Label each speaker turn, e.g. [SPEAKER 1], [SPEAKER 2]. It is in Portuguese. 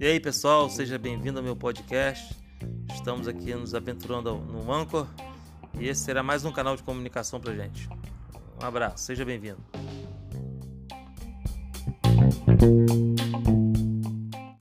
[SPEAKER 1] E aí, pessoal, seja bem-vindo ao meu podcast. Estamos aqui nos aventurando no Anchor e esse será mais um canal de comunicação pra gente. Um abraço, seja bem-vindo.